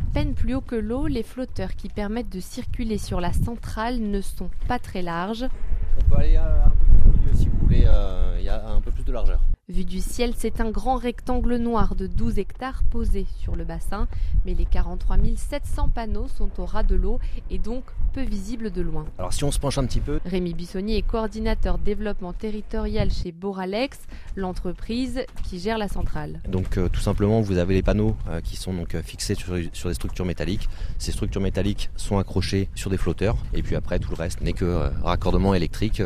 À peine plus haut que l'eau, les flotteurs qui permettent de circuler sur la centrale ne sont pas très larges. On peut aller un peu plus au milieu si vous voulez, euh, il y a un peu plus de largeur. Vu du ciel, c'est un grand rectangle noir de 12 hectares posé sur le bassin, mais les 43 700 panneaux sont au ras de l'eau et donc peu visibles de loin. Alors si on se penche un petit peu, Rémi Buissonnier est coordinateur développement territorial chez Boralex, l'entreprise qui gère la centrale. donc euh, tout simplement vous avez les panneaux euh, qui sont donc euh, fixés sur, sur des structures métalliques. Ces structures métalliques sont accrochées sur des flotteurs et puis après tout le reste n'est que euh, raccordement électrique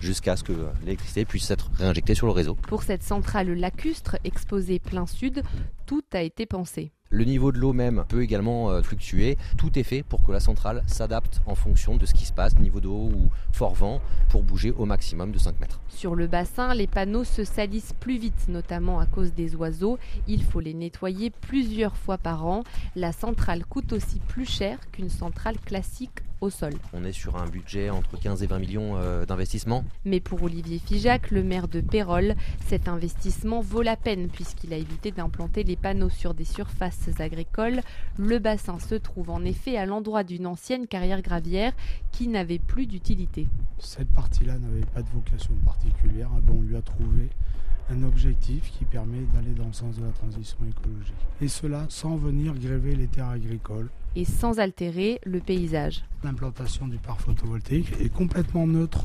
jusqu'à ce que l'électricité puisse être réinjectée sur le réseau. Pour cette centrale lacustre exposée plein sud, tout a été pensé. Le niveau de l'eau même peut également euh, fluctuer. Tout est fait pour que la centrale s'adapte en fonction de ce qui se passe, niveau d'eau ou fort vent, pour bouger au maximum de 5 mètres. Sur le bassin, les panneaux se salissent plus vite, notamment à cause des oiseaux. Il faut les nettoyer plusieurs fois par an. La centrale coûte aussi plus cher qu'une centrale classique au sol. On est sur un budget entre 15 et 20 millions euh, d'investissement. Mais pour Olivier Figeac, le maire de Pérol, cet investissement vaut la peine puisqu'il a évité d'implanter les panneaux sur des surfaces agricoles. Le bassin se trouve en effet à l'endroit d'une ancienne carrière gravière qui n'avait plus d'utilité. Cette partie-là n'avait pas de vocation particulière. Ben, on lui a trouvé un objectif qui permet d'aller dans le sens de la transition écologique. Et cela sans venir gréver les terres agricoles. Et sans altérer le paysage. L'implantation du parc photovoltaïque est complètement neutre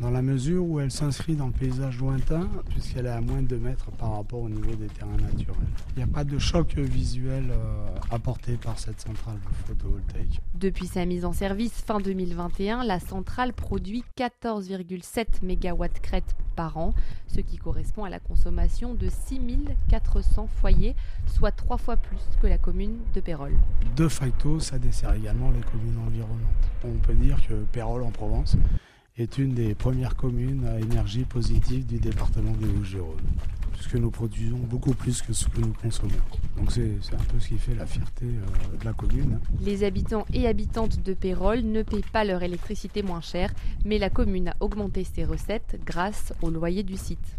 dans la mesure où elle s'inscrit dans le paysage lointain puisqu'elle est à moins de 2 mètres par rapport au niveau des terrains naturels. Il n'y a pas de choc visuel euh, apporté par cette centrale photovoltaïque. Depuis sa mise en service fin 2021, la centrale produit 14,7 MW crête par an, ce qui correspond à la consommation de 6400 foyers, soit trois fois plus que la commune de Pérol. De facto, ça dessert également les communes environnantes. On peut dire que Pérol en Provence est une des premières communes à énergie positive du département des Bouches-du-Rhône, puisque nous produisons beaucoup plus que ce que nous consommons. Donc c'est un peu ce qui fait la fierté euh, de la commune. Les habitants et habitantes de Pérol ne paient pas leur électricité moins cher, mais la commune a augmenté ses recettes grâce au loyer du site.